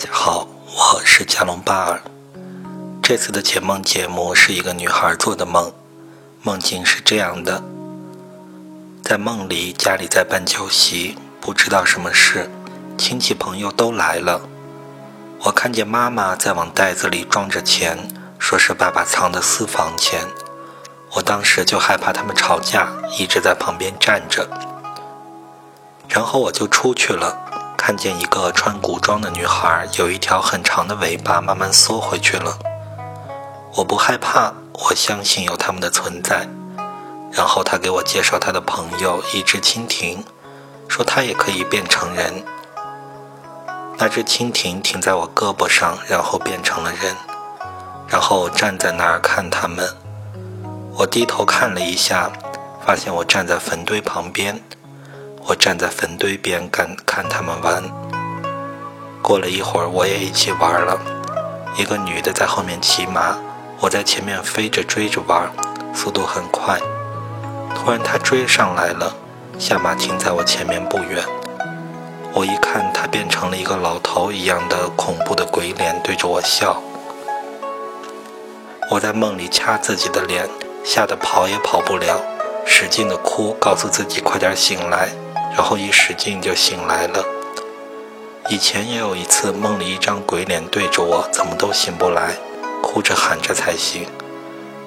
大家好，我是加隆巴尔。这次的解梦节目是一个女孩做的梦，梦境是这样的：在梦里，家里在办酒席，不知道什么事，亲戚朋友都来了。我看见妈妈在往袋子里装着钱，说是爸爸藏的私房钱。我当时就害怕他们吵架，一直在旁边站着。然后我就出去了。看见一个穿古装的女孩，有一条很长的尾巴，慢慢缩回去了。我不害怕，我相信有他们的存在。然后他给我介绍他的朋友，一只蜻蜓，说它也可以变成人。那只蜻蜓停在我胳膊上，然后变成了人。然后站在那儿看他们。我低头看了一下，发现我站在坟堆旁边。我站在坟堆边看看他们玩。过了一会儿，我也一起玩了。一个女的在后面骑马，我在前面飞着追着玩，速度很快。突然她追上来了，下马停在我前面不远。我一看，她变成了一个老头一样的恐怖的鬼脸，对着我笑。我在梦里掐自己的脸，吓得跑也跑不了，使劲的哭，告诉自己快点醒来。然后一使劲就醒来了。以前也有一次梦里一张鬼脸对着我，怎么都醒不来，哭着喊着才行。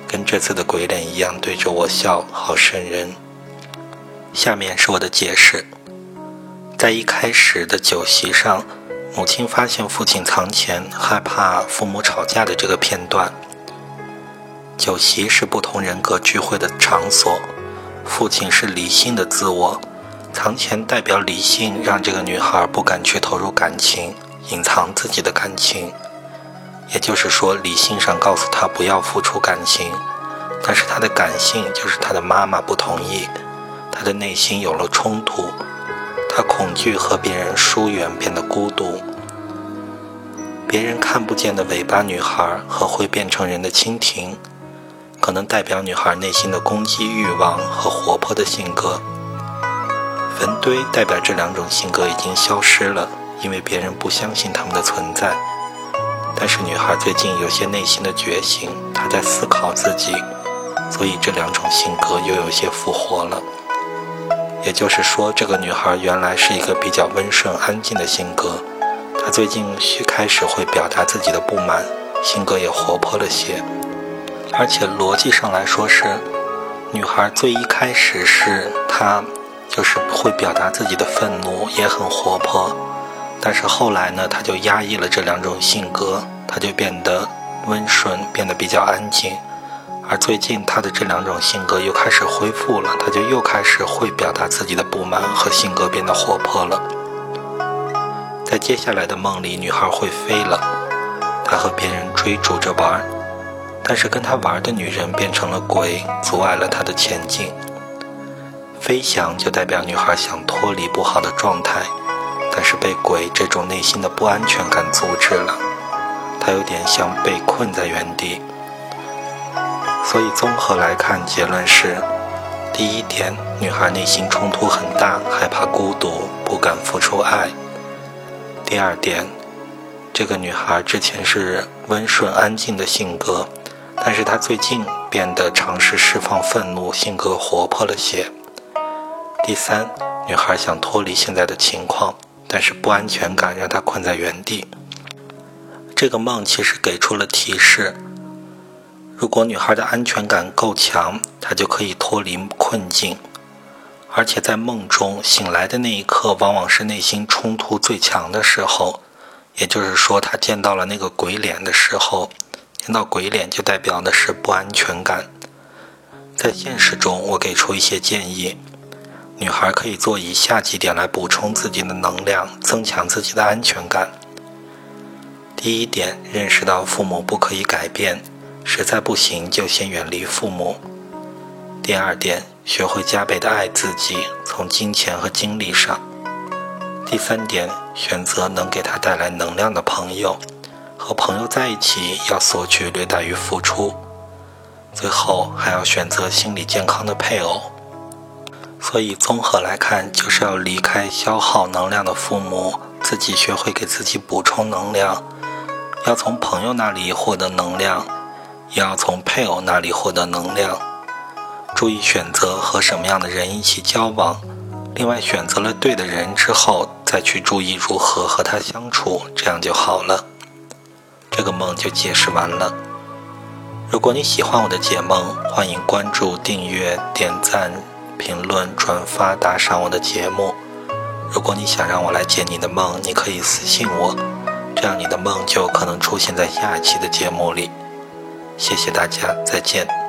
跟这次的鬼脸一样对着我笑，好瘆人。下面是我的解释：在一开始的酒席上，母亲发现父亲藏钱，害怕父母吵架的这个片段。酒席是不同人格聚会的场所，父亲是理性的自我。藏钱代表理性，让这个女孩不敢去投入感情，隐藏自己的感情。也就是说，理性上告诉她不要付出感情，但是她的感性就是她的妈妈不同意，她的内心有了冲突，她恐惧和别人疏远，变得孤独。别人看不见的尾巴女孩和会变成人的蜻蜓，可能代表女孩内心的攻击欲望和活泼的性格。坟堆代表这两种性格已经消失了，因为别人不相信他们的存在。但是女孩最近有些内心的觉醒，她在思考自己，所以这两种性格又有些复活了。也就是说，这个女孩原来是一个比较温顺安静的性格，她最近开始会表达自己的不满，性格也活泼了些。而且逻辑上来说是，女孩最一开始是她。就是会表达自己的愤怒，也很活泼，但是后来呢，他就压抑了这两种性格，他就变得温顺，变得比较安静。而最近他的这两种性格又开始恢复了，他就又开始会表达自己的不满和性格变得活泼了。在接下来的梦里，女孩会飞了，她和别人追逐着玩，但是跟她玩的女人变成了鬼，阻碍了她的前进。飞翔就代表女孩想脱离不好的状态，但是被鬼这种内心的不安全感阻止了。她有点像被困在原地。所以综合来看，结论是：第一点，女孩内心冲突很大，害怕孤独，不敢付出爱；第二点，这个女孩之前是温顺安静的性格，但是她最近变得尝试释放愤怒，性格活泼了些。第三，女孩想脱离现在的情况，但是不安全感让她困在原地。这个梦其实给出了提示：如果女孩的安全感够强，她就可以脱离困境。而且在梦中醒来的那一刻，往往是内心冲突最强的时候。也就是说，她见到了那个鬼脸的时候，见到鬼脸就代表的是不安全感。在现实中，我给出一些建议。女孩可以做以下几点来补充自己的能量，增强自己的安全感。第一点，认识到父母不可以改变，实在不行就先远离父母。第二点，学会加倍的爱自己，从金钱和精力上。第三点，选择能给他带来能量的朋友，和朋友在一起要索取略大于付出。最后，还要选择心理健康的配偶。所以综合来看，就是要离开消耗能量的父母，自己学会给自己补充能量，要从朋友那里获得能量，也要从配偶那里获得能量。注意选择和什么样的人一起交往，另外选择了对的人之后，再去注意如何和他相处，这样就好了。这个梦就解释完了。如果你喜欢我的解梦，欢迎关注、订阅、点赞、评论、转发、打赏我的节目。如果你想让我来解你的梦，你可以私信我，这样你的梦就可能出现在下一期的节目里。谢谢大家，再见。